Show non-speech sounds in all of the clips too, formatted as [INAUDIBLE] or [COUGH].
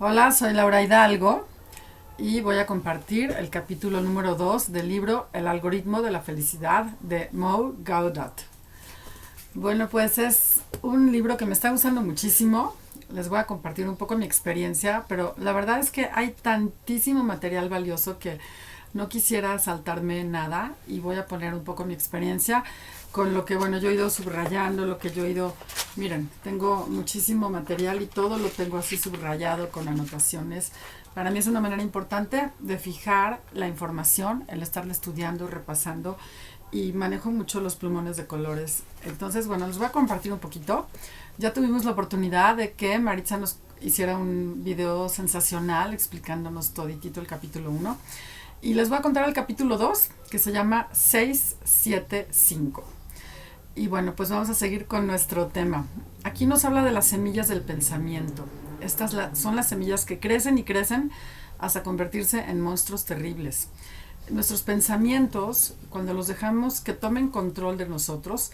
Hola, soy Laura Hidalgo y voy a compartir el capítulo número 2 del libro El algoritmo de la felicidad de Mo Gaudat. Bueno, pues es un libro que me está gustando muchísimo. Les voy a compartir un poco mi experiencia, pero la verdad es que hay tantísimo material valioso que no quisiera saltarme nada y voy a poner un poco mi experiencia con lo que, bueno, yo he ido subrayando, lo que yo he ido, miren, tengo muchísimo material y todo lo tengo así subrayado con anotaciones. Para mí es una manera importante de fijar la información, el estarle estudiando, repasando y manejo mucho los plumones de colores. Entonces, bueno, les voy a compartir un poquito. Ya tuvimos la oportunidad de que Maritza nos hiciera un video sensacional explicándonos toditito el capítulo 1. Y les voy a contar el capítulo 2, que se llama 675. Y bueno, pues vamos a seguir con nuestro tema. Aquí nos habla de las semillas del pensamiento. Estas son las semillas que crecen y crecen hasta convertirse en monstruos terribles. Nuestros pensamientos, cuando los dejamos que tomen control de nosotros,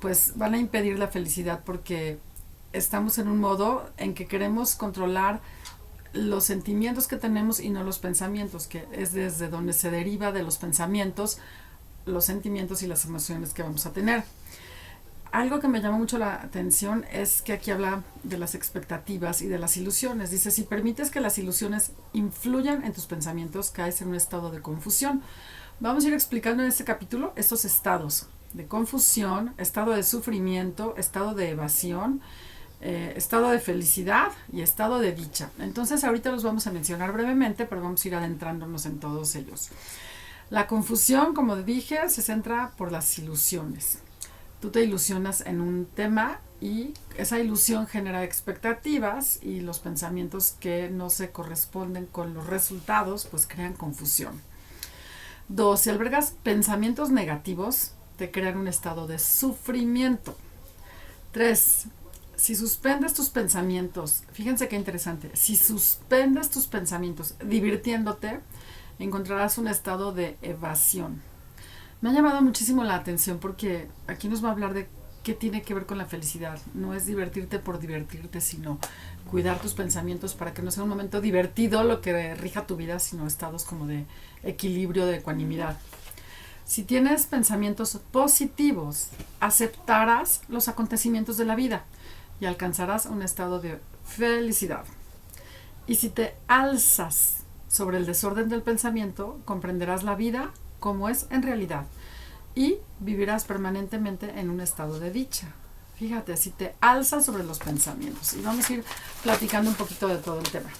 pues van a impedir la felicidad porque estamos en un modo en que queremos controlar los sentimientos que tenemos y no los pensamientos, que es desde donde se deriva de los pensamientos los sentimientos y las emociones que vamos a tener. Algo que me llama mucho la atención es que aquí habla de las expectativas y de las ilusiones. Dice, si permites que las ilusiones influyan en tus pensamientos, caes en un estado de confusión. Vamos a ir explicando en este capítulo estos estados de confusión, estado de sufrimiento, estado de evasión, eh, estado de felicidad y estado de dicha. Entonces ahorita los vamos a mencionar brevemente, pero vamos a ir adentrándonos en todos ellos. La confusión, como dije, se centra por las ilusiones. Tú te ilusionas en un tema y esa ilusión genera expectativas y los pensamientos que no se corresponden con los resultados pues crean confusión. Dos, si albergas pensamientos negativos, te crean un estado de sufrimiento. Tres, si suspendes tus pensamientos, fíjense qué interesante, si suspendes tus pensamientos divirtiéndote, encontrarás un estado de evasión. Me ha llamado muchísimo la atención porque aquí nos va a hablar de qué tiene que ver con la felicidad. No es divertirte por divertirte, sino cuidar tus pensamientos para que no sea un momento divertido lo que rija tu vida, sino estados como de equilibrio, de ecuanimidad. Si tienes pensamientos positivos, aceptarás los acontecimientos de la vida y alcanzarás un estado de felicidad. Y si te alzas sobre el desorden del pensamiento, comprenderás la vida como es en realidad y vivirás permanentemente en un estado de dicha. Fíjate, si te alzas sobre los pensamientos. Y vamos a ir platicando un poquito de todo el tema.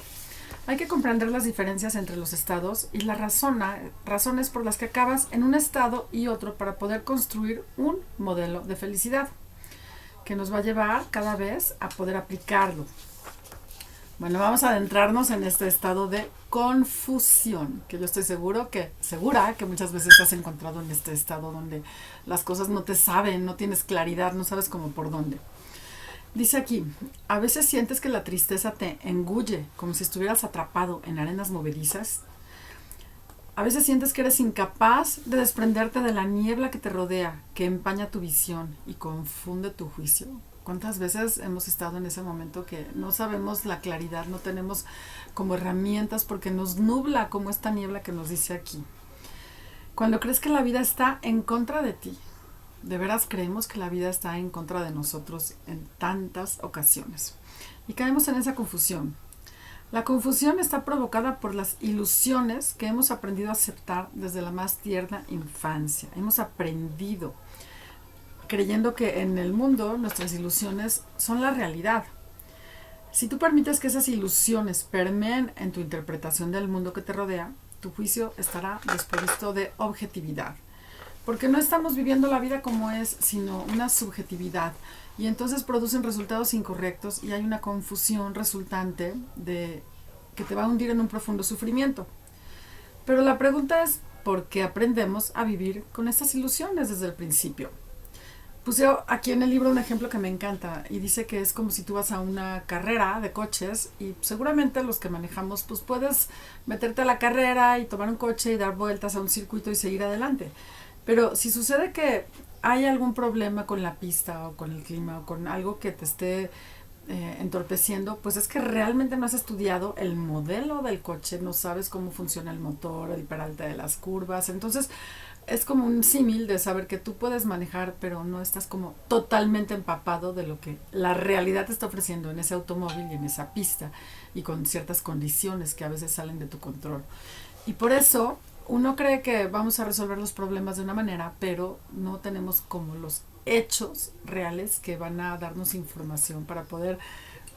Hay que comprender las diferencias entre los estados y las razones por las que acabas en un estado y otro para poder construir un modelo de felicidad que nos va a llevar cada vez a poder aplicarlo. Bueno, vamos a adentrarnos en este estado de confusión, que yo estoy seguro que, segura que muchas veces te has encontrado en este estado donde las cosas no te saben, no tienes claridad, no sabes cómo por dónde. Dice aquí, a veces sientes que la tristeza te engulle, como si estuvieras atrapado en arenas movedizas. A veces sientes que eres incapaz de desprenderte de la niebla que te rodea, que empaña tu visión y confunde tu juicio. ¿Cuántas veces hemos estado en ese momento que no sabemos la claridad, no tenemos como herramientas porque nos nubla como esta niebla que nos dice aquí? Cuando crees que la vida está en contra de ti, de veras creemos que la vida está en contra de nosotros en tantas ocasiones. Y caemos en esa confusión. La confusión está provocada por las ilusiones que hemos aprendido a aceptar desde la más tierna infancia. Hemos aprendido creyendo que en el mundo nuestras ilusiones son la realidad. Si tú permites que esas ilusiones permeen en tu interpretación del mundo que te rodea, tu juicio estará desprovisto de objetividad. Porque no estamos viviendo la vida como es, sino una subjetividad. Y entonces producen resultados incorrectos y hay una confusión resultante de que te va a hundir en un profundo sufrimiento. Pero la pregunta es, ¿por qué aprendemos a vivir con estas ilusiones desde el principio? Puse aquí en el libro un ejemplo que me encanta y dice que es como si tú vas a una carrera de coches y seguramente los que manejamos pues puedes meterte a la carrera y tomar un coche y dar vueltas a un circuito y seguir adelante. Pero si sucede que hay algún problema con la pista o con el clima o con algo que te esté eh, entorpeciendo, pues es que realmente no has estudiado el modelo del coche, no sabes cómo funciona el motor, el peralte de las curvas. Entonces, es como un símil de saber que tú puedes manejar, pero no estás como totalmente empapado de lo que la realidad te está ofreciendo en ese automóvil y en esa pista y con ciertas condiciones que a veces salen de tu control. Y por eso uno cree que vamos a resolver los problemas de una manera, pero no tenemos como los hechos reales que van a darnos información para poder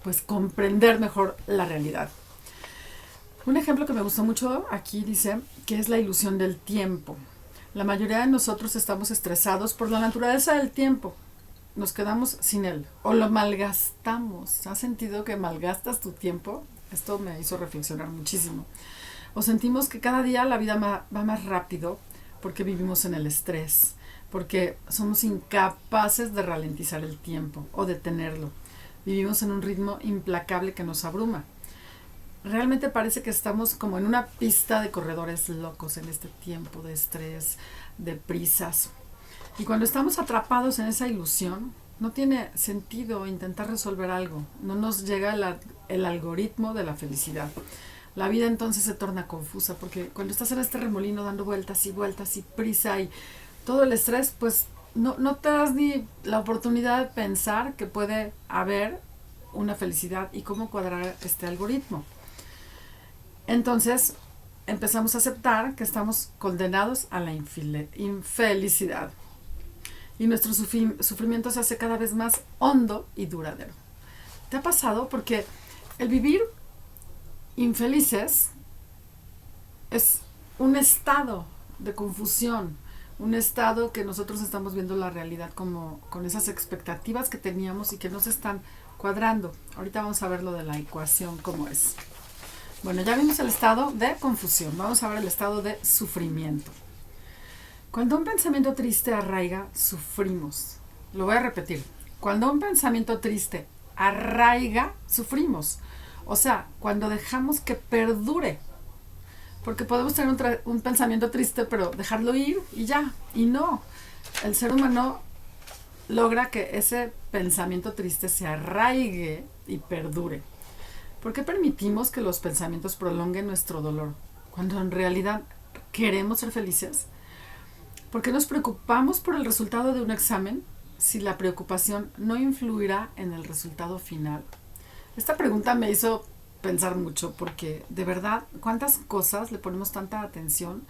pues comprender mejor la realidad. Un ejemplo que me gustó mucho aquí dice que es la ilusión del tiempo. La mayoría de nosotros estamos estresados por la naturaleza del tiempo. Nos quedamos sin él o lo malgastamos. ¿Has sentido que malgastas tu tiempo? Esto me hizo reflexionar muchísimo. O sentimos que cada día la vida va más rápido porque vivimos en el estrés, porque somos incapaces de ralentizar el tiempo o detenerlo. Vivimos en un ritmo implacable que nos abruma realmente parece que estamos como en una pista de corredores locos en este tiempo de estrés, de prisas. Y cuando estamos atrapados en esa ilusión, no tiene sentido intentar resolver algo, no nos llega el algoritmo de la felicidad. La vida entonces se torna confusa porque cuando estás en este remolino dando vueltas y vueltas y prisa y todo el estrés, pues no, no te das ni la oportunidad de pensar que puede haber una felicidad y cómo cuadrar este algoritmo. Entonces empezamos a aceptar que estamos condenados a la infelicidad. Y nuestro sufrimiento se hace cada vez más hondo y duradero. ¿Te ha pasado? Porque el vivir infelices es un estado de confusión, un estado que nosotros estamos viendo la realidad como con esas expectativas que teníamos y que no se están cuadrando. Ahorita vamos a ver lo de la ecuación cómo es. Bueno, ya vimos el estado de confusión. Vamos a ver el estado de sufrimiento. Cuando un pensamiento triste arraiga, sufrimos. Lo voy a repetir. Cuando un pensamiento triste arraiga, sufrimos. O sea, cuando dejamos que perdure. Porque podemos tener un, pensamiento triste, pero dejarlo ir y ya. Y no. El ser humano logra que ese pensamiento triste se arraigue y perdure. ¿Por qué permitimos que los pensamientos prolonguen nuestro dolor cuando en realidad queremos ser felices? ¿Por qué nos preocupamos por el resultado de un examen si la preocupación no influirá en el resultado final? Esta pregunta me hizo pensar mucho porque de verdad, ¿cuántas cosas le ponemos tanta atención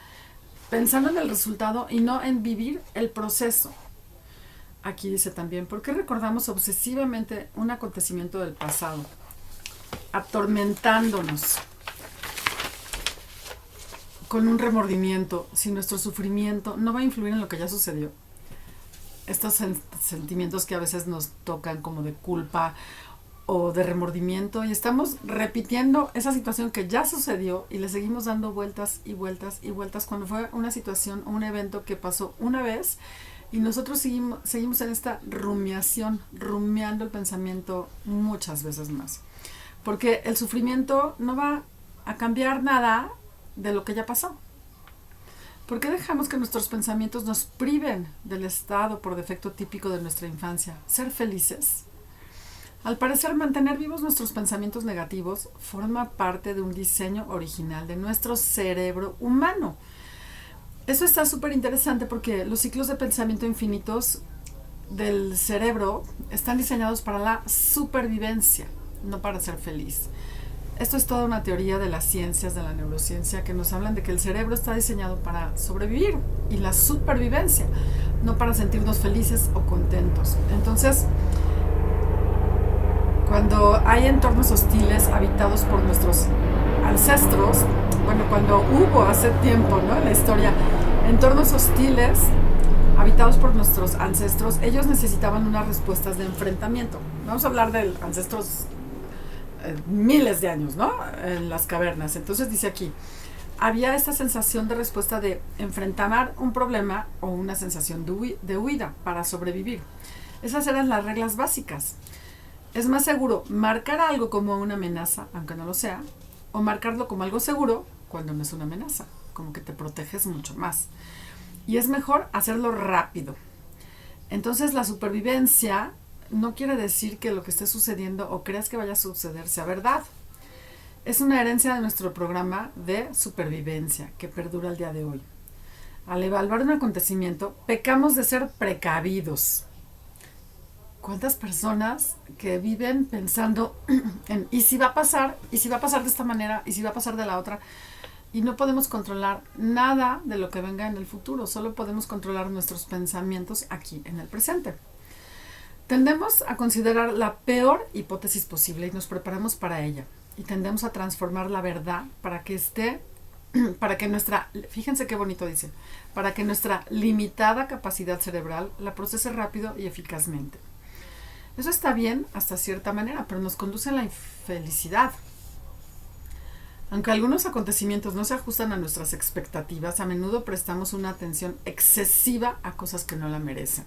pensando en el resultado y no en vivir el proceso? Aquí dice también, ¿por qué recordamos obsesivamente un acontecimiento del pasado? Atormentándonos con un remordimiento, si nuestro sufrimiento no va a influir en lo que ya sucedió. Estos sentimientos que a veces nos tocan como de culpa o de remordimiento y estamos repitiendo esa situación que ya sucedió y le seguimos dando vueltas y vueltas y vueltas cuando fue una situación o un evento que pasó una vez y nosotros seguimos, seguimos en esta rumiación, rumiando el pensamiento muchas veces más. Porque el sufrimiento no va a cambiar nada de lo que ya pasó. ¿Por qué dejamos que nuestros pensamientos nos priven del estado por defecto típico de nuestra infancia? Ser felices. Al parecer, mantener vivos nuestros pensamientos negativos forma parte de un diseño original de nuestro cerebro humano. Eso está súper interesante porque los ciclos de pensamiento infinitos del cerebro están diseñados para la supervivencia no para ser feliz. Esto es toda una teoría de las ciencias, de la neurociencia, que nos hablan de que el cerebro está diseñado para sobrevivir y la supervivencia, no para sentirnos felices o contentos. Entonces, cuando hay entornos hostiles habitados por nuestros ancestros, bueno, cuando hubo hace tiempo, ¿no? En la historia, entornos hostiles habitados por nuestros ancestros, ellos necesitaban unas respuestas de enfrentamiento. Vamos a hablar de ancestros miles de años, ¿no? En las cavernas. Entonces dice aquí, había esta sensación de respuesta de enfrentar un problema o una sensación de, huida para sobrevivir. Esas eran las reglas básicas. Es más seguro marcar algo como una amenaza, aunque no lo sea, o marcarlo como algo seguro cuando no es una amenaza, como que te proteges mucho más. Y es mejor hacerlo rápido. Entonces la supervivencia no quiere decir que lo que esté sucediendo o creas que vaya a suceder sea verdad. Es una herencia de nuestro programa de supervivencia que perdura el día de hoy. Al evaluar un acontecimiento, pecamos de ser precavidos. ¿Cuántas personas que viven pensando [CLEARS THROAT] en y si va a pasar, y si va a pasar de esta manera, y si va a pasar de la otra? Y no podemos controlar nada de lo que venga en el futuro, solo podemos controlar nuestros pensamientos aquí en el presente. Tendemos a considerar la peor hipótesis posible y nos preparamos para ella. Y tendemos a transformar la verdad para que esté, [CLEARS THROAT] para que nuestra, fíjense qué bonito dice, para que nuestra limitada capacidad cerebral la procese rápido y eficazmente. Eso está bien hasta cierta manera, pero nos conduce a la infelicidad. Aunque algunos acontecimientos no se ajustan a nuestras expectativas, a menudo prestamos una atención excesiva a cosas que no la merecen.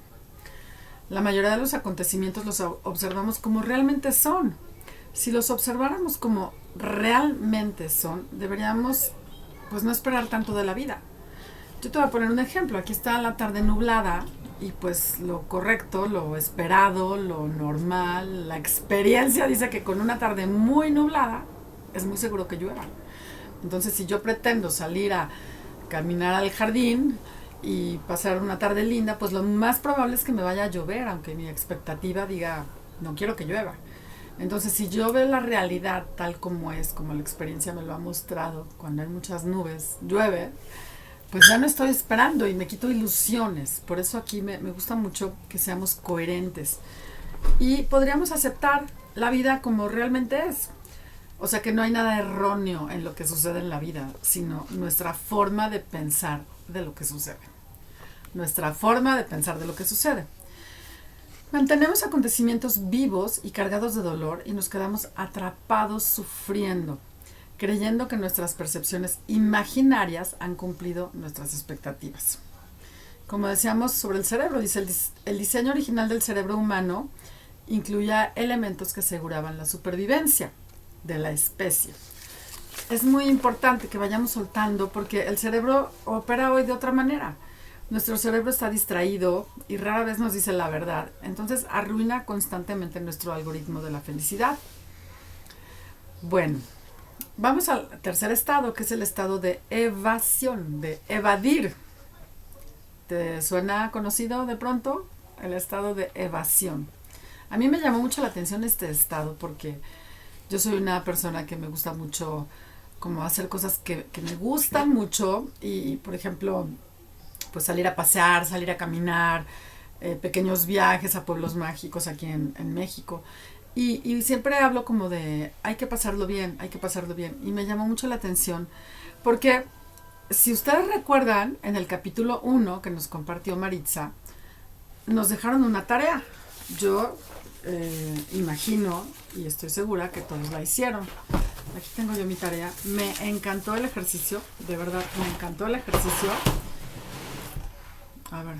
La mayoría de los acontecimientos los observamos como realmente son. Si los observáramos como realmente son, deberíamos pues no esperar tanto de la vida. Yo te voy a poner un ejemplo. Aquí está la tarde nublada y pues lo correcto, lo esperado, lo normal, la experiencia dice que con una tarde muy nublada es muy seguro que llueva. Entonces si yo pretendo salir a caminar al jardín, y pasar una tarde linda, pues lo más probable es que me vaya a llover, aunque mi expectativa diga, no quiero que llueva. Entonces, si yo veo la realidad tal como es, como la experiencia me lo ha mostrado, cuando hay muchas nubes, llueve, pues ya no estoy esperando y me quito ilusiones. Por eso aquí me, me gusta mucho que seamos coherentes. Y podríamos aceptar la vida como realmente es. O sea que no hay nada erróneo en lo que sucede en la vida, sino nuestra forma de pensar de lo que sucede nuestra forma de pensar de lo que sucede. Mantenemos acontecimientos vivos y cargados de dolor y nos quedamos atrapados sufriendo, creyendo que nuestras percepciones imaginarias han cumplido nuestras expectativas. Como decíamos sobre el cerebro, dice el, diseño original del cerebro humano incluía elementos que aseguraban la supervivencia de la especie. Es muy importante que vayamos soltando porque el cerebro opera hoy de otra manera nuestro cerebro está distraído y rara vez nos dice la verdad. Entonces arruina constantemente nuestro algoritmo de la felicidad. Bueno, vamos al tercer estado, que es el estado de evasión, de evadir. ¿Te suena conocido de pronto? El estado de evasión. A mí me llamó mucho la atención este estado porque yo soy una persona que me gusta mucho como hacer cosas que, que me gustan mucho y, por ejemplo, pues salir a pasear, salir a caminar, eh, pequeños viajes a pueblos mágicos aquí en, México. Y, y, siempre hablo como de, hay que pasarlo bien, hay que pasarlo bien. Y me llamó mucho la atención porque si ustedes recuerdan, en el capítulo 1 que nos compartió Maritza, nos dejaron una tarea. Yo eh, imagino y estoy segura que todos la hicieron. Aquí tengo yo mi tarea. Me encantó el ejercicio, de verdad, me encantó el ejercicio. A ver.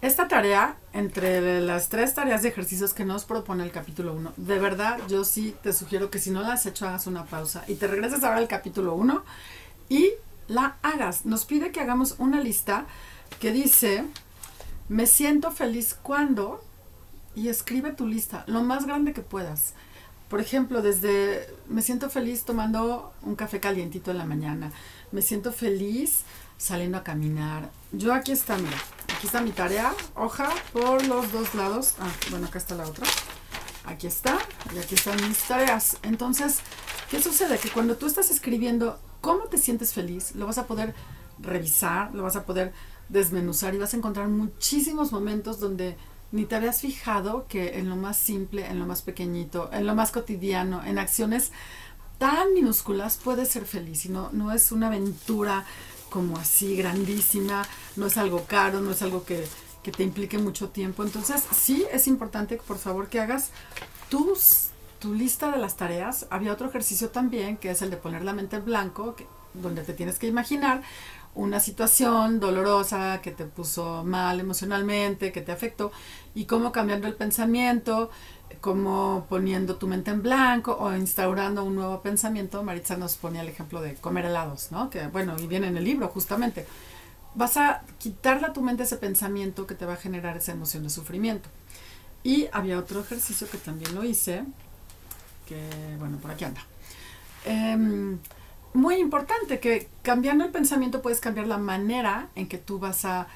Esta tarea, entre las tres tareas de ejercicios que nos propone el capítulo 1, de verdad yo sí te sugiero que si no la has hecho hagas una pausa y te regreses ahora al capítulo 1 y la hagas. Nos pide que hagamos una lista que dice, me siento feliz cuando, y escribe tu lista, lo más grande que puedas. Por ejemplo, desde me siento feliz tomando un café calientito en la mañana me siento feliz saliendo a caminar. Yo aquí está, mira, aquí está mi tarea, hoja por los dos lados. Ah, bueno, acá está la otra. Aquí está, y aquí están mis tareas. Entonces, ¿qué sucede? Que cuando tú estás escribiendo cómo te sientes feliz, lo vas a poder revisar, lo vas a poder desmenuzar y vas a encontrar muchísimos momentos donde ni te habías fijado que en lo más simple, en lo más pequeñito, en lo más cotidiano, en acciones tan minúsculas puedes ser feliz y no, no es una aventura como así grandísima, no es algo caro, no es algo que, que te implique mucho tiempo. Entonces sí es importante, por favor, que hagas tus, tu lista de las tareas. Había otro ejercicio también, que es el de poner la mente en blanco, donde te tienes que imaginar una situación dolorosa que te puso mal emocionalmente, que te afectó, y cómo cambiando el pensamiento, como poniendo tu mente en blanco o instaurando un nuevo pensamiento. Maritza nos ponía el ejemplo de comer helados, ¿no? Que bueno, y viene en el libro justamente. vas a quitarle a tu mente ese pensamiento que te va a generar esa emoción de sufrimiento. Y había otro ejercicio que también lo hice, que bueno, por aquí anda. Em, muy importante que cambiando el pensamiento puedes cambiar la manera en que tú vas a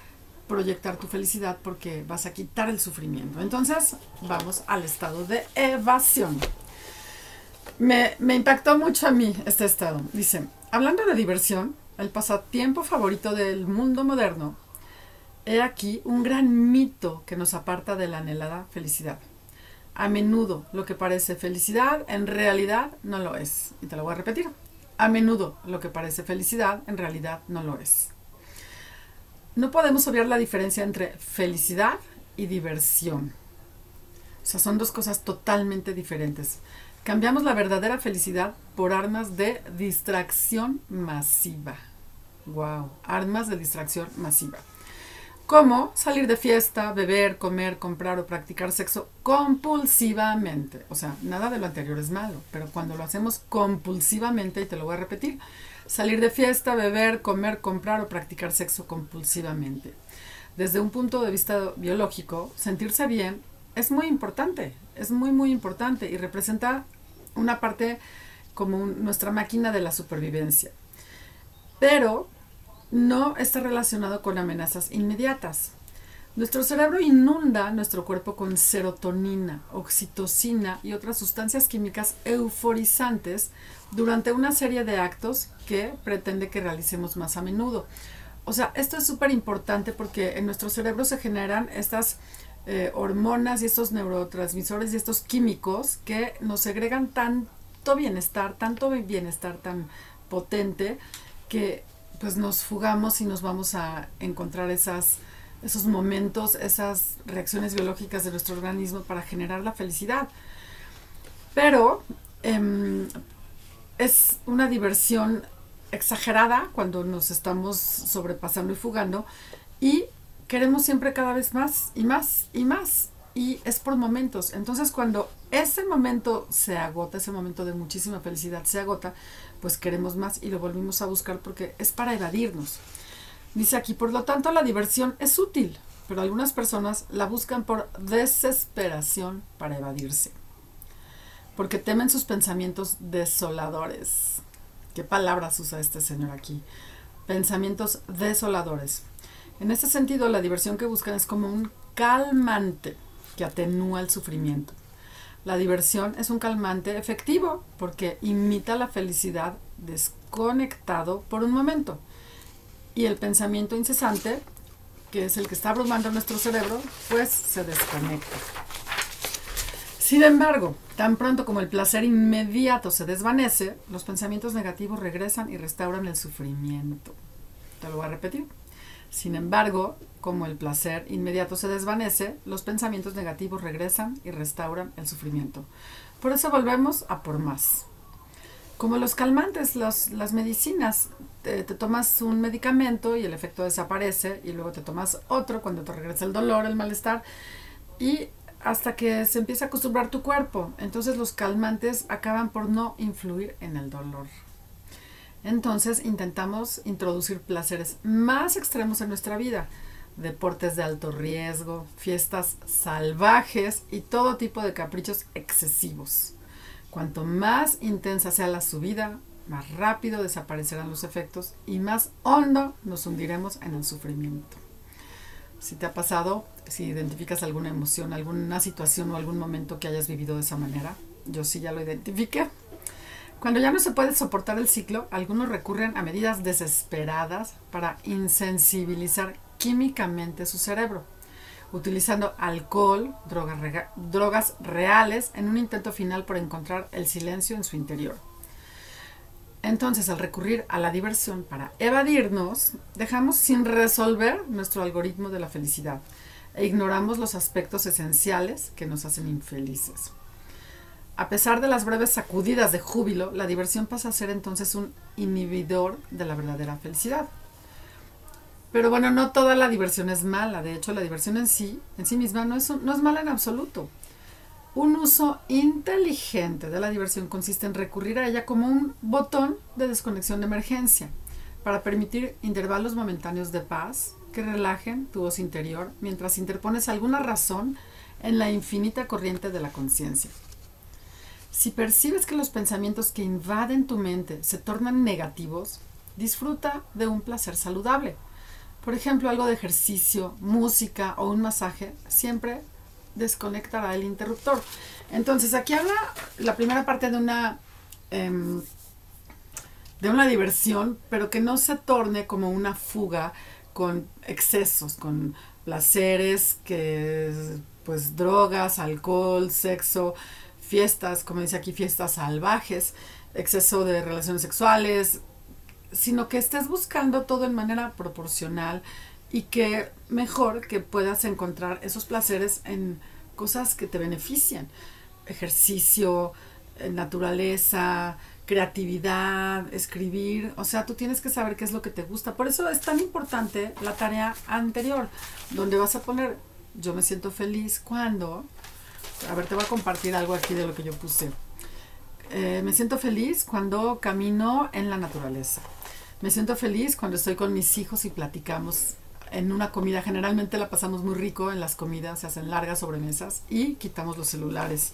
proyectar tu felicidad porque vas a quitar el sufrimiento. Entonces, vamos al estado de evasión. Me, impactó mucho a mí este estado. Dice, hablando de diversión, el pasatiempo favorito del mundo moderno, he aquí un gran mito que nos aparta de la anhelada felicidad. A menudo lo que parece felicidad en realidad no lo es. Y te lo voy a repetir. A menudo lo que parece felicidad en realidad no lo es. No podemos obviar la diferencia entre felicidad y diversión. O sea, son dos cosas totalmente diferentes. Cambiamos la verdadera felicidad por armas de distracción masiva. Wow, armas de distracción masiva. Como salir de fiesta, beber, comer, comprar o practicar sexo compulsivamente. O sea, nada de lo anterior es malo, pero cuando lo hacemos compulsivamente, y te lo voy a repetir, salir de fiesta, beber, comer, comprar o practicar sexo compulsivamente. Desde un punto de vista biológico, sentirse bien es muy importante, es muy, muy importante y representa una parte como nuestra máquina de la supervivencia. Pero no está relacionado con amenazas inmediatas. Nuestro cerebro inunda nuestro cuerpo con serotonina, oxitocina y otras sustancias químicas euforizantes durante una serie de actos que pretende que realicemos más a menudo. O sea, esto es súper importante porque en nuestro cerebro se generan estas eh, hormonas y estos neurotransmisores y estos químicos que nos segregan tanto bienestar, tanto bienestar tan potente que pues nos fugamos y nos vamos a encontrar esos momentos, esas reacciones biológicas de nuestro organismo para generar la felicidad. Pero em, es una diversión exagerada cuando nos estamos sobrepasando y fugando y queremos siempre cada vez más y más y más y es por momentos. Entonces cuando ese momento se agota, ese momento de muchísima felicidad se agota, pues queremos más y lo volvimos a buscar porque es para evadirnos. Dice aquí, por lo tanto, la diversión es útil, pero algunas personas la buscan por desesperación para evadirse, porque temen sus pensamientos desoladores. ¿Qué palabras usa este señor aquí? Pensamientos desoladores. En este sentido, la diversión que buscan es como un calmante que atenúa el sufrimiento. La diversión es un calmante efectivo porque imita la felicidad desconectado por un momento. Y el pensamiento incesante, que es el que está abrumando nuestro cerebro, pues se desconecta. Sin embargo, tan pronto como el placer inmediato se desvanece, los pensamientos negativos regresan y restauran el sufrimiento. Te lo voy a repetir. Sin embargo, como el placer inmediato se desvanece, los pensamientos negativos regresan y restauran el sufrimiento. Por eso volvemos a por más. Como los calmantes, las medicinas, te, tomas un medicamento y el efecto desaparece y luego te tomas otro cuando te regresa el dolor, el malestar y hasta que se empieza a acostumbrar tu cuerpo. Entonces los calmantes acaban por no influir en el dolor. Entonces intentamos introducir placeres más extremos en nuestra vida deportes de alto riesgo, fiestas salvajes y todo tipo de caprichos excesivos. Cuanto más intensa sea la subida, más rápido desaparecerán los efectos y más hondo nos hundiremos en el sufrimiento. Si te ha pasado, si identificas alguna emoción, alguna situación o algún momento que hayas vivido de esa manera, yo sí ya lo identifiqué. Cuando ya no se puede soportar el ciclo, algunos recurren a medidas desesperadas para insensibilizar químicamente su cerebro, utilizando alcohol, drogas, reales, en un intento final por encontrar el silencio en su interior. Entonces, al recurrir a la diversión para evadirnos, dejamos sin resolver nuestro algoritmo de la felicidad e ignoramos los aspectos esenciales que nos hacen infelices. A pesar de las breves sacudidas de júbilo, la diversión pasa a ser entonces un inhibidor de la verdadera felicidad. Pero bueno, no toda la diversión es mala. De hecho, la diversión en sí, en sí misma, no es, no es mala en absoluto. Un uso inteligente de la diversión consiste en recurrir a ella como un botón de desconexión de emergencia. para permitir intervalos momentáneos de paz que relajen tu voz interior mientras interpones alguna razón en la infinita corriente de la conciencia. Si percibes que los pensamientos que invaden tu mente se tornan negativos, disfruta de un placer saludable. Por ejemplo, algo de ejercicio, música o un masaje siempre desconectará el interruptor. Entonces, aquí habla la primera parte de una em, de una diversión, pero que no se torne como una fuga con excesos, con placeres, que pues drogas, alcohol, sexo, fiestas, como dice aquí, fiestas salvajes, exceso de relaciones sexuales, sino que estés buscando todo en manera proporcional y que mejor que puedas encontrar esos placeres en cosas que te benefician. Ejercicio, eh, naturaleza, creatividad, escribir, o sea, tú tienes que saber qué es lo que te gusta. Por eso es tan importante la tarea anterior, donde vas a poner, yo me siento feliz cuando, a ver, te voy a compartir algo aquí de lo que yo puse. Eh, me siento feliz cuando camino en la naturaleza. Me siento feliz cuando estoy con mis hijos y platicamos en una comida. Generalmente la pasamos muy rico en las comidas, se hacen largas sobremesas y quitamos los celulares.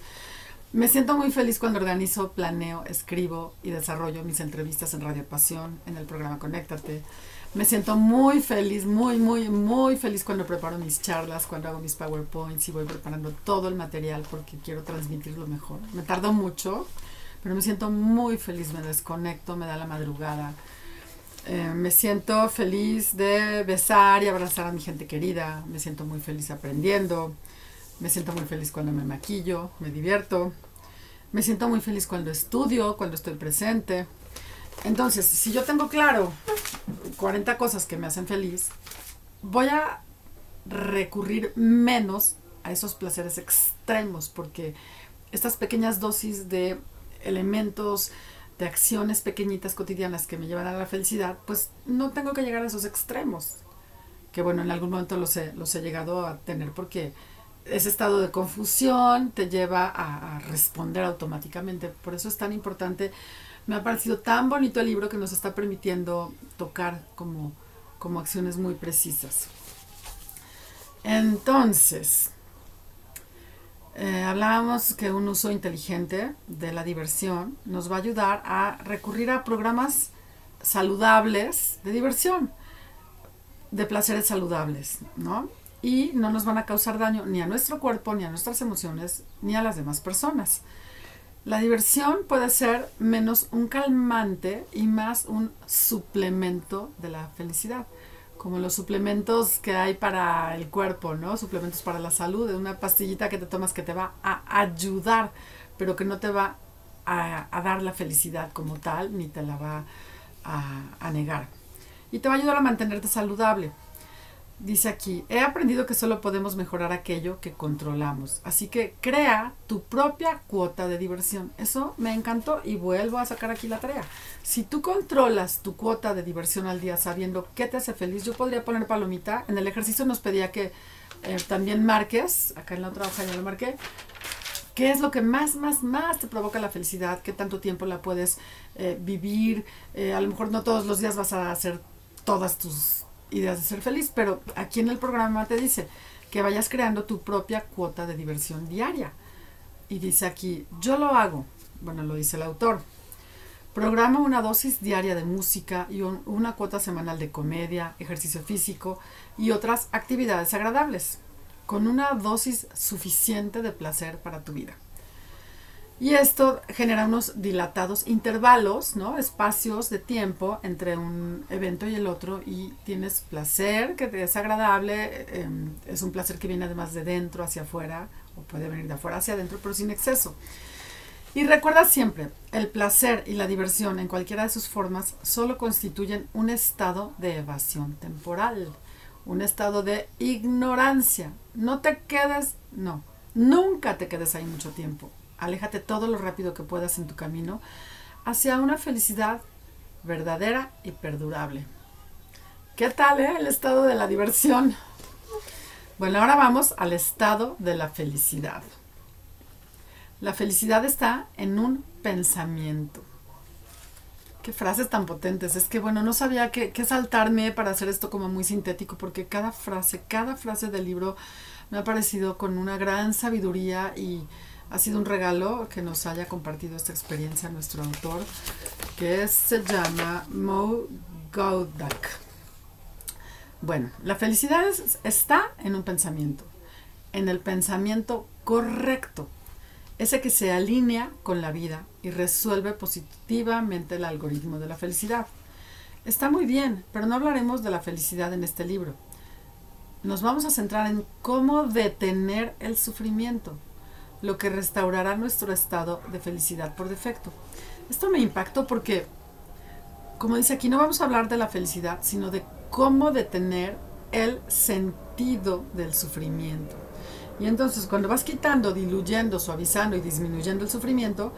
Me siento muy feliz cuando organizo, planeo, escribo y desarrollo mis entrevistas en Radio Pasión, en el programa Conéctate. Me siento muy feliz, muy, muy, muy feliz cuando preparo mis charlas, cuando hago mis PowerPoints y voy preparando todo el material porque quiero transmitirlo mejor. Me tardo mucho, pero me siento muy feliz, me desconecto, me da la madrugada. Eh, me siento feliz de besar y abrazar a mi gente querida. Me siento muy feliz aprendiendo. Me siento muy feliz cuando me maquillo, me divierto. Me siento muy feliz cuando estudio, cuando estoy presente. Entonces, si yo tengo claro 40 cosas que me hacen feliz, voy a recurrir menos a esos placeres extremos, porque estas pequeñas dosis de elementos, de acciones pequeñitas cotidianas que me llevan a la felicidad, pues no tengo que llegar a esos extremos. Que bueno, en algún momento los he, los he llegado a tener porque ese estado de confusión te lleva a, responder automáticamente. Por eso es tan importante. Me ha parecido tan bonito el libro que nos está permitiendo tocar como, como acciones muy precisas. Entonces, eh, hablábamos que un uso inteligente de la diversión nos va a ayudar a recurrir a programas saludables de diversión, de placeres saludables, ¿no? y no nos van a causar daño ni a nuestro cuerpo, ni a nuestras emociones, ni a las demás personas. La diversión puede ser menos un calmante y más un suplemento de la felicidad, como los suplementos que hay para el cuerpo, ¿no? Suplementos para la salud, una pastillita que te tomas que te va a ayudar, pero que no te va a, dar la felicidad como tal, ni te la va a negar. Y te va a ayudar a mantenerte saludable. Dice aquí, he aprendido que solo podemos mejorar aquello que controlamos. Así que crea tu propia cuota de diversión. Eso me encantó y vuelvo a sacar aquí la tarea. Si tú controlas tu cuota de diversión al día sabiendo qué te hace feliz, yo podría poner palomita. En el ejercicio nos pedía que eh, también marques, acá en la otra hoja ya lo marqué, qué es lo que más, más, más te provoca la felicidad, qué tanto tiempo la puedes eh, vivir. Eh, a lo mejor no todos los días vas a hacer todas tus ideas de ser feliz, pero aquí en el programa te dice que vayas creando tu propia cuota de diversión diaria. Y dice aquí, yo lo hago, bueno, lo dice el autor. Programa una dosis diaria de música y una cuota semanal de comedia, ejercicio físico y otras actividades agradables, con una dosis suficiente de placer para tu vida. Y esto genera unos dilatados intervalos, ¿no? Espacios de tiempo entre un evento y el otro y tienes placer que te es agradable, em, es un placer que viene además de dentro hacia afuera o puede venir de afuera hacia adentro, pero sin exceso. Y recuerda siempre, el placer y la diversión en cualquiera de sus formas solo constituyen un estado de evasión temporal, un estado de ignorancia. No te quedes, no, nunca te quedes ahí mucho tiempo aléjate todo lo rápido que puedas en tu camino hacia una felicidad verdadera y perdurable. ¿Qué tal eh? el estado de la diversión? Bueno, ahora vamos al estado de la felicidad. La felicidad está en un pensamiento. Qué frases tan potentes. Es que, bueno, no sabía qué, qué saltarme para hacer esto como muy sintético, porque cada frase, cada frase del libro me ha parecido con una gran sabiduría y ha sido un regalo que nos haya compartido esta experiencia nuestro autor, que se llama Mo Gaudak. Bueno, la felicidad está en un pensamiento, en el pensamiento correcto, ese que se alinea con la vida y resuelve positivamente el algoritmo de la felicidad. Está muy bien, pero no hablaremos de la felicidad en este libro. Nos vamos a centrar en cómo detener el sufrimiento, lo que restaurará nuestro estado de felicidad por defecto. Esto me impactó porque, como dice aquí, no vamos a hablar de la felicidad, sino de cómo detener el sentido del sufrimiento. Y entonces cuando vas quitando, diluyendo, suavizando y disminuyendo el sufrimiento,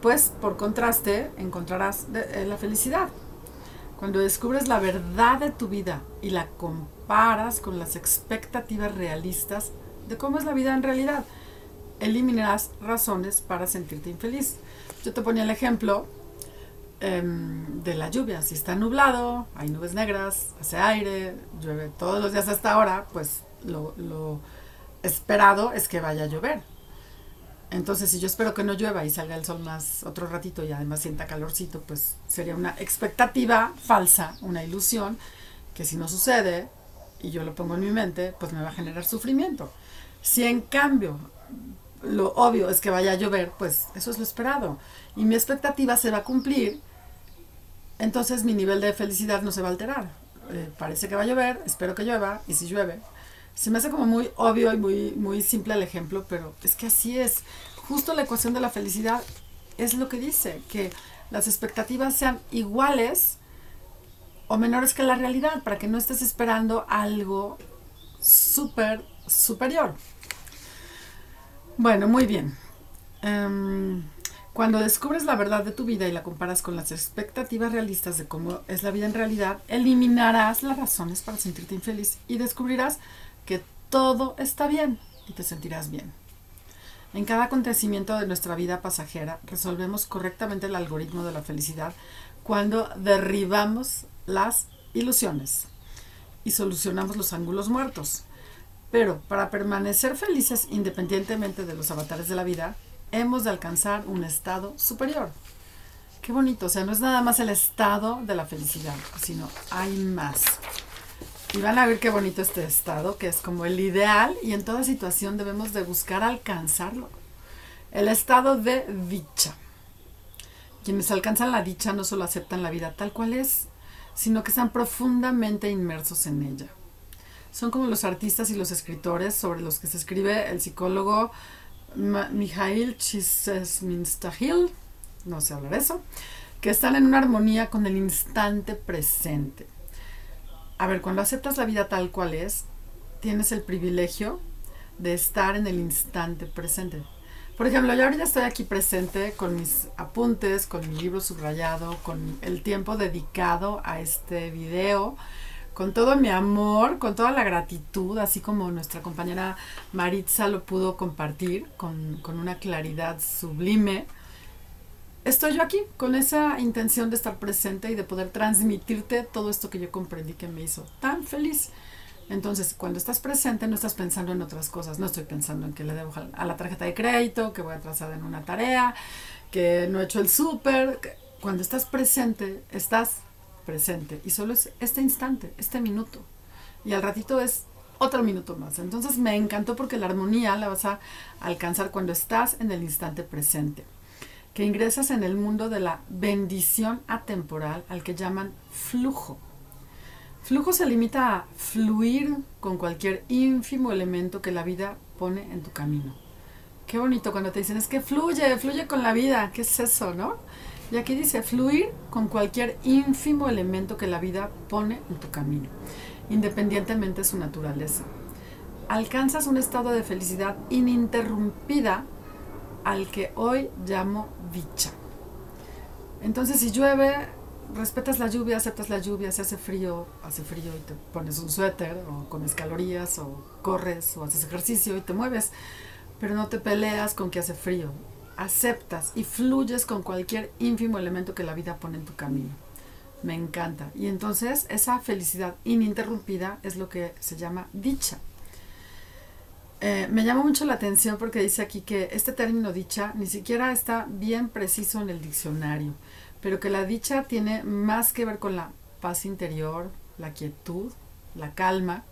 pues por contraste encontrarás eh, la felicidad. Cuando descubres la verdad de tu vida y la comparas con las expectativas realistas de cómo es la vida en realidad, eliminarás razones para sentirte infeliz. Yo te ponía el ejemplo em, de la lluvia. Si está nublado, hay nubes negras, hace aire, llueve todos los días hasta ahora, pues lo esperado es que vaya a llover. Entonces, si yo espero que no llueva y salga el sol más otro ratito y además sienta calorcito, pues sería una expectativa falsa, una ilusión, que si no sucede y yo lo pongo en mi mente, pues me va a generar sufrimiento. Si en cambio lo obvio es que vaya a llover, pues eso es lo esperado. Y mi expectativa se va a cumplir, entonces mi nivel de felicidad no se va a alterar. Eh, parece que va a llover, espero que llueva, y si llueve, se me hace como muy obvio y muy, muy simple el ejemplo, pero es que así es. Justo la ecuación de la felicidad es lo que dice, que las expectativas sean iguales o menores que la realidad, para que no estés esperando algo súper superior. Bueno, muy bien. Em, cuando descubres la verdad de tu vida y la comparas con las expectativas realistas de cómo es la vida en realidad, eliminarás las razones para sentirte infeliz y descubrirás que todo está bien y te sentirás bien. En cada acontecimiento de nuestra vida pasajera resolvemos correctamente el algoritmo de la felicidad cuando derribamos las ilusiones y solucionamos los ángulos muertos. Pero para permanecer felices independientemente de los avatares de la vida, hemos de alcanzar un estado superior. Qué bonito, o sea, no es nada más el estado de la felicidad, sino hay más. Y van a ver qué bonito este estado, que es como el ideal y en toda situación debemos de buscar alcanzarlo. El estado de dicha. Quienes alcanzan la dicha no solo aceptan la vida tal cual es, sino que están profundamente inmersos en ella. Son como los artistas y los escritores sobre los que se escribe el psicólogo Mijail Csikszentmihalyi, no sé hablar eso, que están en una armonía con el instante presente a ver, cuando aceptas la vida tal cual es, tienes el privilegio de estar en el instante presente. Por ejemplo, yo ahorita estoy aquí presente con mis apuntes, con mi libro subrayado, con el tiempo dedicado a este video, con todo mi amor, con toda la gratitud, así como nuestra compañera Maritza lo pudo compartir con, con una claridad sublime estoy yo aquí con esa intención de estar presente y de poder transmitirte todo esto que yo comprendí que me hizo tan feliz. Entonces, cuando estás presente, no estás pensando en otras cosas. No estoy pensando en que le debo a la tarjeta de crédito, que voy atrasada en una tarea, que no he hecho el súper. Cuando estás presente, estás presente. Y solo es este instante, este minuto. Y al ratito es otro minuto más. Entonces me encantó porque la armonía la vas a alcanzar cuando estás en el instante presente que ingresas en el mundo de la bendición atemporal al que llaman flujo. Flujo se limita a fluir con cualquier ínfimo elemento que la vida pone en tu camino. Qué bonito cuando te dicen, es que fluye, fluye con la vida. ¿Qué es eso, no? Y aquí dice, fluir con cualquier ínfimo elemento que la vida pone en tu camino, independientemente de su naturaleza. Alcanzas un estado de felicidad ininterrumpida al que hoy llamo dicha. Entonces, si llueve, respetas la lluvia, aceptas la lluvia, si hace frío, hace frío y te pones un suéter o comes calorías o corres o haces ejercicio y te mueves, pero no te peleas con que hace frío. Aceptas y fluyes con cualquier ínfimo elemento que la vida pone en tu camino. Me encanta. Y entonces esa felicidad ininterrumpida es lo que se llama dicha. Eh, me llama mucho la atención porque dice aquí que este término dicha ni siquiera está bien preciso en el diccionario, pero que la dicha tiene más que ver con la paz interior, la quietud, la calma.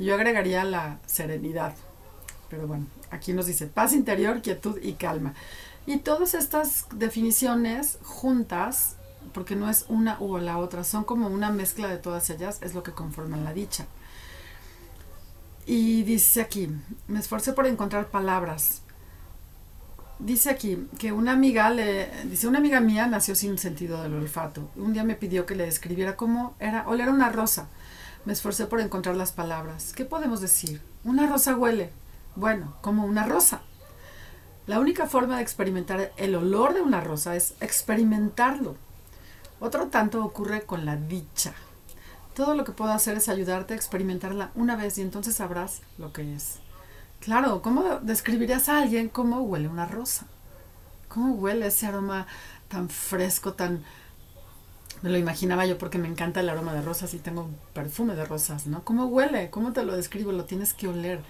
Yo agregaría la serenidad. Pero bueno, aquí nos dice paz interior, quietud y calma. Y todas estas definiciones juntas, porque no es una u la otra, son como una mezcla de todas ellas, es lo que conforman la dicha. Y dice aquí, me esforcé por encontrar palabras. Dice aquí que una amiga le dice una amiga mía nació sin sentido del olfato. Un día me pidió que le describiera cómo era oler una rosa. Me esforcé por encontrar las palabras. ¿Qué podemos decir? Una rosa huele. Bueno, como una rosa. La única forma de experimentar el olor de una rosa es experimentarlo. Otro tanto ocurre con la dicha. Todo lo que puedo hacer es ayudarte a experimentarla una vez y entonces sabrás lo que es. Claro, ¿cómo describirías a alguien cómo huele una rosa? ¿Cómo huele ese aroma tan fresco, tan... Me lo imaginaba yo porque me encanta el aroma de rosas y tengo perfume de rosas, ¿no? ¿Cómo huele? ¿Cómo te lo describo? Lo tienes que oler.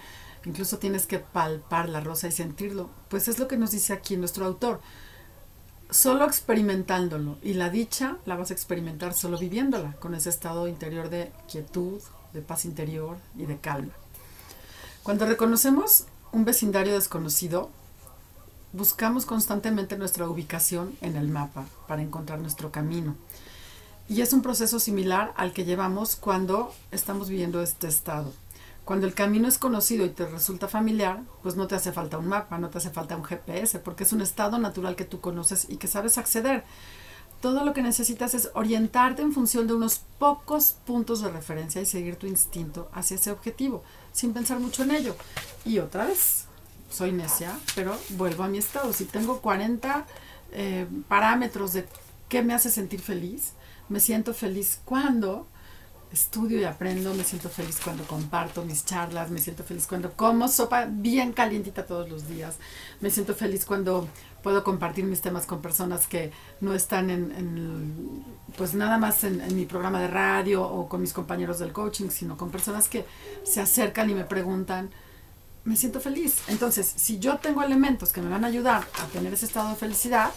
Incluso tienes que palpar la rosa y sentirlo. Pues es lo que nos dice aquí nuestro autor. Solo experimentándolo. Y la dicha la vas a experimentar solo viviéndola, con ese estado interior de quietud, de paz interior y de calma. Cuando reconocemos un vecindario desconocido, buscamos constantemente nuestra ubicación en el mapa para encontrar nuestro camino. Y es un proceso similar al que llevamos cuando estamos viviendo este estado. Cuando el camino es conocido y te resulta familiar, pues no te hace falta un mapa, no te hace falta un GPS, porque es un estado natural que tú conoces y que sabes acceder. Todo lo que necesitas es orientarte en función de unos pocos puntos de referencia y seguir tu instinto hacia ese objetivo, sin pensar mucho en ello. Y otra vez, soy necia, pero vuelvo a mi estado. Si tengo 40 eh, parámetros de qué me hace sentir feliz, me siento feliz cuando estudio y aprendo, me siento feliz cuando comparto mis charlas, me siento feliz cuando como sopa bien calientita todos los días, me siento feliz cuando puedo compartir mis temas con personas que no están en, pues nada más en, en, mi programa de radio o con mis compañeros del coaching, sino con personas que se acercan y me preguntan, me siento feliz. Entonces, si yo tengo elementos que me van a ayudar a tener ese estado de felicidad,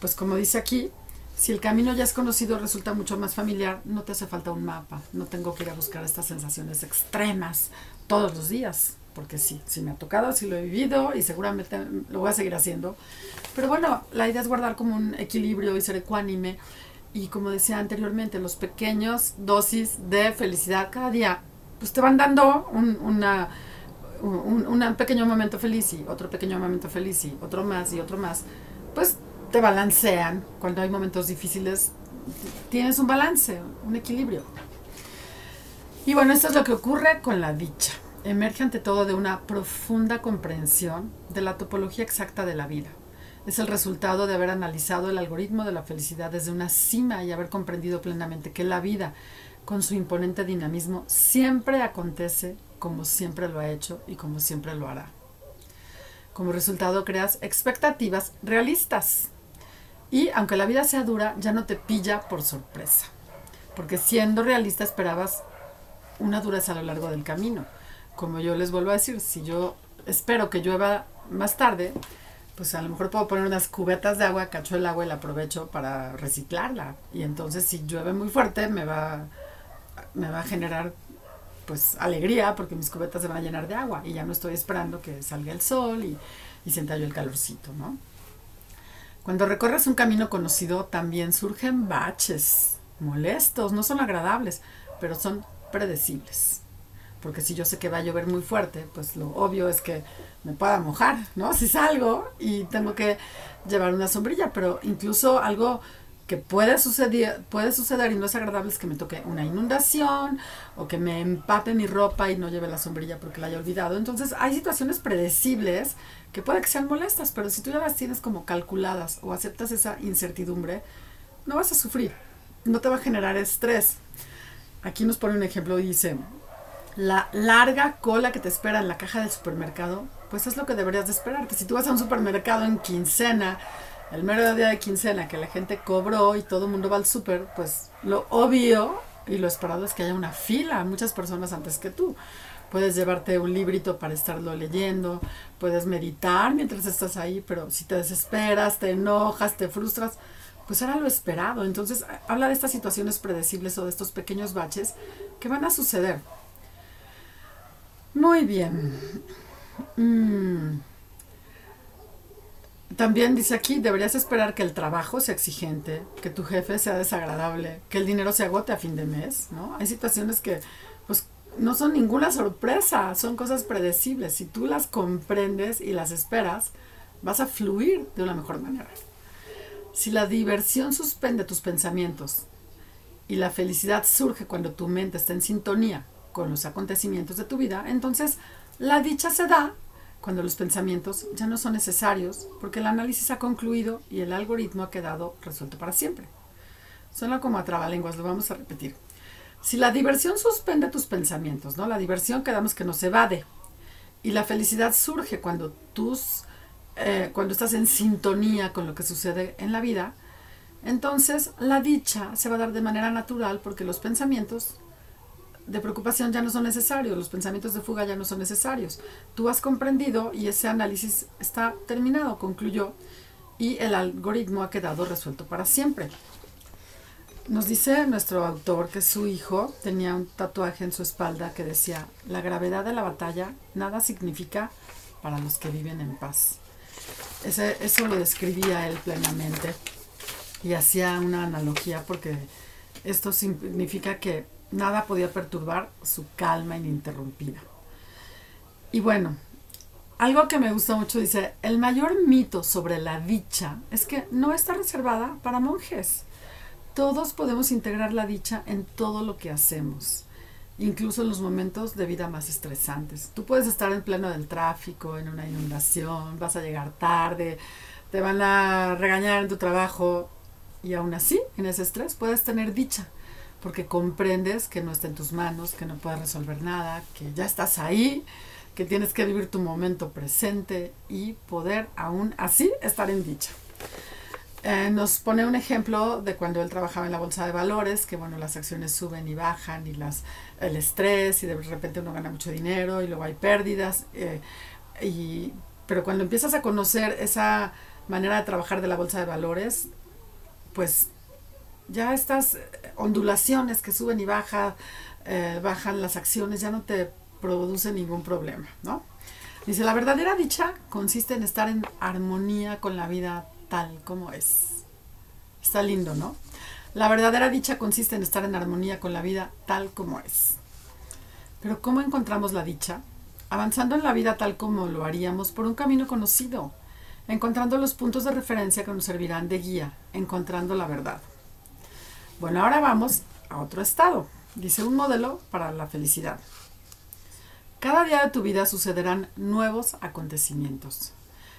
pues como dice aquí, si el camino ya es conocido, resulta mucho más familiar, no te hace falta un mapa, no tengo que ir a buscar estas sensaciones extremas todos los días, porque sí, sí me ha tocado, sí lo he vivido y seguramente lo voy a seguir haciendo. Pero bueno, la idea es guardar como un equilibrio y ser ecuánime. Y como decía anteriormente, los pequeños dosis de felicidad cada día, pues te van dando un, una, un, un pequeño momento feliz y otro pequeño momento feliz y otro más y otro más, pues te balancean. Cuando hay momentos difíciles, tienes un balance, un equilibrio. Y bueno, esto es lo que ocurre con la dicha. Emerge ante todo de una profunda comprensión de la topología exacta de la vida. Es el resultado de haber analizado el algoritmo de la felicidad desde una cima y haber comprendido plenamente que la vida, con su imponente dinamismo, siempre acontece como siempre lo ha hecho y como siempre lo hará. Como resultado creas expectativas realistas y aunque la vida sea dura, ya no te pilla por sorpresa. Porque siendo realista esperabas una dureza a lo largo del camino. Como yo les vuelvo a decir, si yo espero que llueva más tarde, pues a lo mejor puedo poner unas cubetas de agua, cacho el agua y la aprovecho para reciclarla. Y entonces si llueve muy fuerte me va, me va a generar pues alegría porque mis cubetas se van a llenar de agua y ya no estoy esperando que salga el sol y, y sienta yo el calorcito, ¿no? Cuando recorres un camino conocido también surgen baches molestos, no son agradables, pero son predecibles. Porque si yo sé que va a llover muy fuerte, pues lo obvio es que me pueda mojar, ¿no? Si salgo y tengo que llevar una sombrilla, pero incluso algo que puede suceder, puede suceder y no es agradable es que me toque una inundación o que me empape mi ropa y no lleve la sombrilla porque la haya olvidado. Entonces hay situaciones predecibles que puede que sean molestas, pero si tú ya las tienes como calculadas o aceptas esa incertidumbre, no vas a sufrir, no te va a generar estrés. Aquí nos pone un ejemplo, dice, la larga cola que te espera en la caja del supermercado pues es lo que deberías de esperar. Si tú vas a un supermercado en quincena, el mero día de quincena, que la gente cobró y todo el mundo va al súper, pues lo obvio y lo esperado es que haya una fila, muchas personas antes que tú. Puedes llevarte un librito para estarlo leyendo, puedes meditar mientras estás ahí, pero si te desesperas, te enojas, te frustras, pues era lo esperado. Entonces, habla de estas situaciones predecibles o de estos pequeños baches que van a suceder. Muy bien. Mm. También dice aquí, deberías esperar que el trabajo sea exigente, que tu jefe sea desagradable, que el dinero se agote a fin de mes, ¿no? Hay situaciones que, pues, no son ninguna sorpresa, son cosas predecibles. Si tú las comprendes y las esperas, vas a fluir de una mejor manera. Si la diversión suspende tus pensamientos y la felicidad surge cuando tu mente está en sintonía con los acontecimientos de tu vida, entonces la dicha se da cuando los pensamientos ya no son necesarios porque el análisis ha concluido y el algoritmo ha quedado resuelto para siempre. Suena como a trabalenguas, lo vamos a repetir. Si la diversión suspende tus pensamientos, ¿no? La diversión quedamos que nos evade. Y la felicidad surge cuando tus eh, cuando estás en sintonía con lo que sucede en la vida, entonces la dicha se va a dar de manera natural porque los pensamientos de preocupación ya no son necesarios, los pensamientos de fuga ya no son necesarios. Tú has comprendido y ese análisis está terminado, concluyó, y el algoritmo ha quedado resuelto para siempre. Nos dice nuestro autor que su hijo tenía un tatuaje en su espalda que decía, la gravedad de la batalla nada significa para los que viven en paz. eso lo describía él plenamente y hacía una analogía porque esto significa que nada podía perturbar su calma ininterrumpida. Y bueno, algo que me gusta mucho dice, el mayor mito sobre la dicha es que no está reservada para monjes. Todos podemos integrar la dicha en todo lo que hacemos, incluso en los momentos de vida más estresantes. Tú puedes estar en pleno del tráfico, en una inundación, vas a llegar tarde, te van a regañar en tu trabajo y aún así, en ese estrés, puedes tener dicha porque comprendes que no está en tus manos, que no puedes resolver nada, que ya estás ahí, que tienes que vivir tu momento presente y poder aún así estar en dicha. Eh, nos pone un ejemplo de cuando él trabajaba en la bolsa de valores, que bueno, las acciones suben y bajan y las, el estrés y de repente uno gana mucho dinero y luego hay pérdidas. Eh, y, pero cuando empiezas a conocer esa manera de trabajar de la bolsa de valores, pues ya estas ondulaciones que suben y bajan, eh, bajan las acciones, ya no te produce ningún problema, ¿no? Dice, la verdadera dicha consiste en estar en armonía con la vida tal como es. Está lindo, ¿no? La verdadera dicha consiste en estar en armonía con la vida tal como es. Pero ¿cómo encontramos la dicha? Avanzando en la vida tal como lo haríamos por un camino conocido, encontrando los puntos de referencia que nos servirán de guía, encontrando la verdad. Bueno, ahora vamos a otro estado. Dice un modelo para la felicidad. Cada día de tu vida sucederán nuevos acontecimientos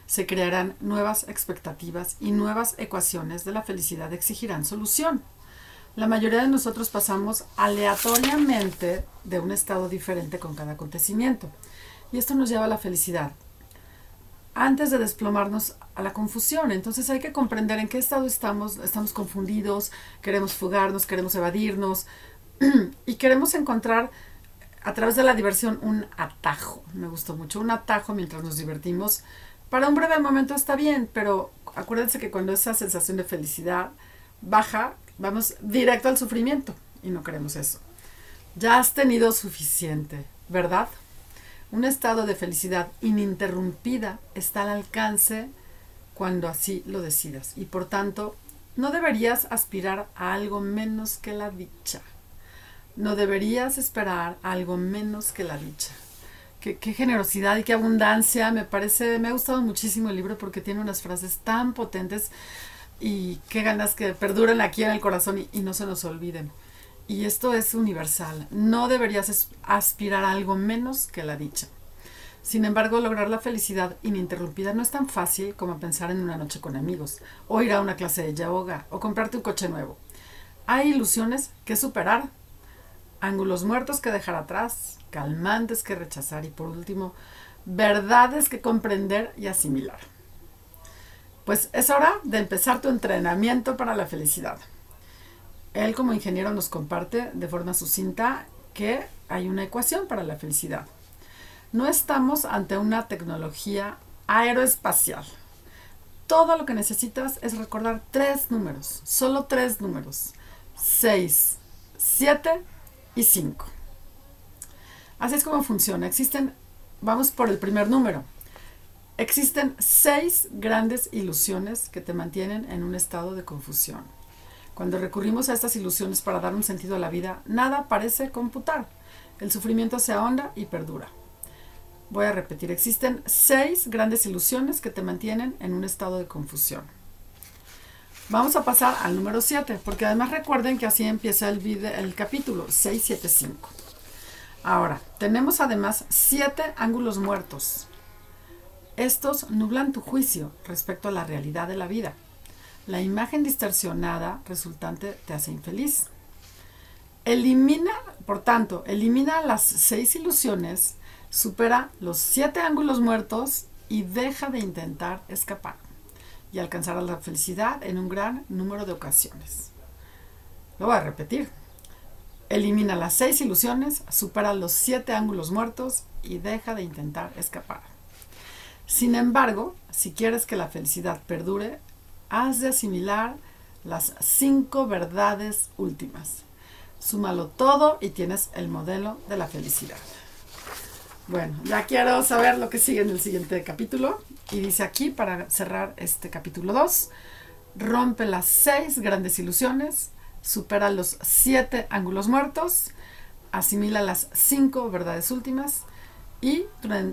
se crearán nuevas expectativas y nuevas ecuaciones de la felicidad exigirán solución. La mayoría de nosotros pasamos aleatoriamente de un estado diferente con cada acontecimiento y esto nos lleva a la felicidad antes de desplomarnos a la confusión. Entonces hay que comprender en qué estado estamos, estamos confundidos, queremos fugarnos, queremos evadirnos [CLEARS THROAT] y queremos encontrar a través de la diversión un atajo. Me gustó mucho, un atajo mientras nos divertimos para un breve momento está bien, pero acuérdense que cuando esa sensación de felicidad baja, vamos directo al sufrimiento y no queremos eso. Ya has tenido suficiente, ¿verdad? Un estado de felicidad ininterrumpida está al alcance cuando así lo decidas y por tanto no deberías aspirar a algo menos que la dicha. No deberías esperar algo menos que la dicha qué, generosidad y qué abundancia. Me parece, me ha gustado muchísimo el libro porque tiene unas frases tan potentes y qué ganas que perduren aquí en el corazón y, y no se nos olviden. Y esto es universal. No deberías aspirar a algo menos que la dicha. Sin embargo, lograr la felicidad ininterrumpida no es tan fácil como pensar en una noche con amigos, o ir a una clase de yoga, o comprarte un coche nuevo. Hay ilusiones que superar, ángulos muertos que dejar atrás, calmantes que rechazar y por último, verdades que comprender y asimilar. Pues es hora de empezar tu entrenamiento para la felicidad. Él como ingeniero nos comparte de forma sucinta que hay una ecuación para la felicidad. No estamos ante una tecnología aeroespacial. Todo lo que necesitas es recordar tres números, solo tres números. 6, 7 y 5. Así es como funciona. Existen, vamos por el primer número. Existen seis grandes ilusiones que te mantienen en un estado de confusión. Cuando recurrimos a estas ilusiones para dar un sentido a la vida, nada parece computar. El sufrimiento se ahonda y perdura. Voy a repetir, existen seis grandes ilusiones que te mantienen en un estado de confusión. Vamos a pasar al número 7, porque además recuerden que así empieza el, el capítulo 675. Ahora, tenemos además siete ángulos muertos. Estos nublan tu juicio respecto a la realidad de la vida. La imagen distorsionada resultante te hace infeliz. Elimina, por tanto, elimina las seis ilusiones, supera los siete ángulos muertos y deja de intentar escapar y alcanzar la felicidad en un gran número de ocasiones. Lo voy a repetir. Elimina las seis ilusiones, supera los siete ángulos muertos y deja de intentar escapar. Sin embargo, si quieres que la felicidad perdure, has de asimilar las cinco verdades últimas. Súmalo todo y tienes el modelo de la felicidad. Bueno, ya quiero saber lo que sigue en el siguiente capítulo. Y dice aquí, para cerrar este capítulo 2, rompe las seis grandes ilusiones, supera los siete ángulos muertos, asimila las cinco verdades últimas y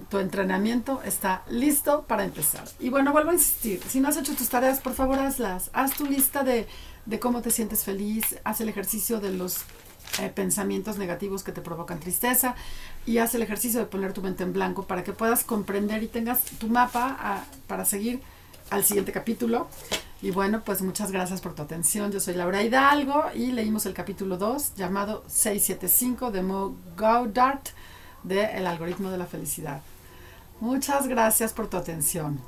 tu, entrenamiento está listo para empezar. Y bueno, vuelvo a insistir, si no has hecho tus tareas, por favor hazlas. Haz tu lista de, cómo te sientes feliz, haz el ejercicio de los eh, pensamientos negativos que te provocan tristeza y haz el ejercicio de poner tu mente en blanco para que puedas comprender y tengas tu mapa ah, para seguir al siguiente capítulo. Y bueno, pues muchas gracias por tu atención. Yo soy Laura Hidalgo y leímos el capítulo 2 llamado 675 de Mo Goddard de El algoritmo de la felicidad. Muchas gracias por tu atención.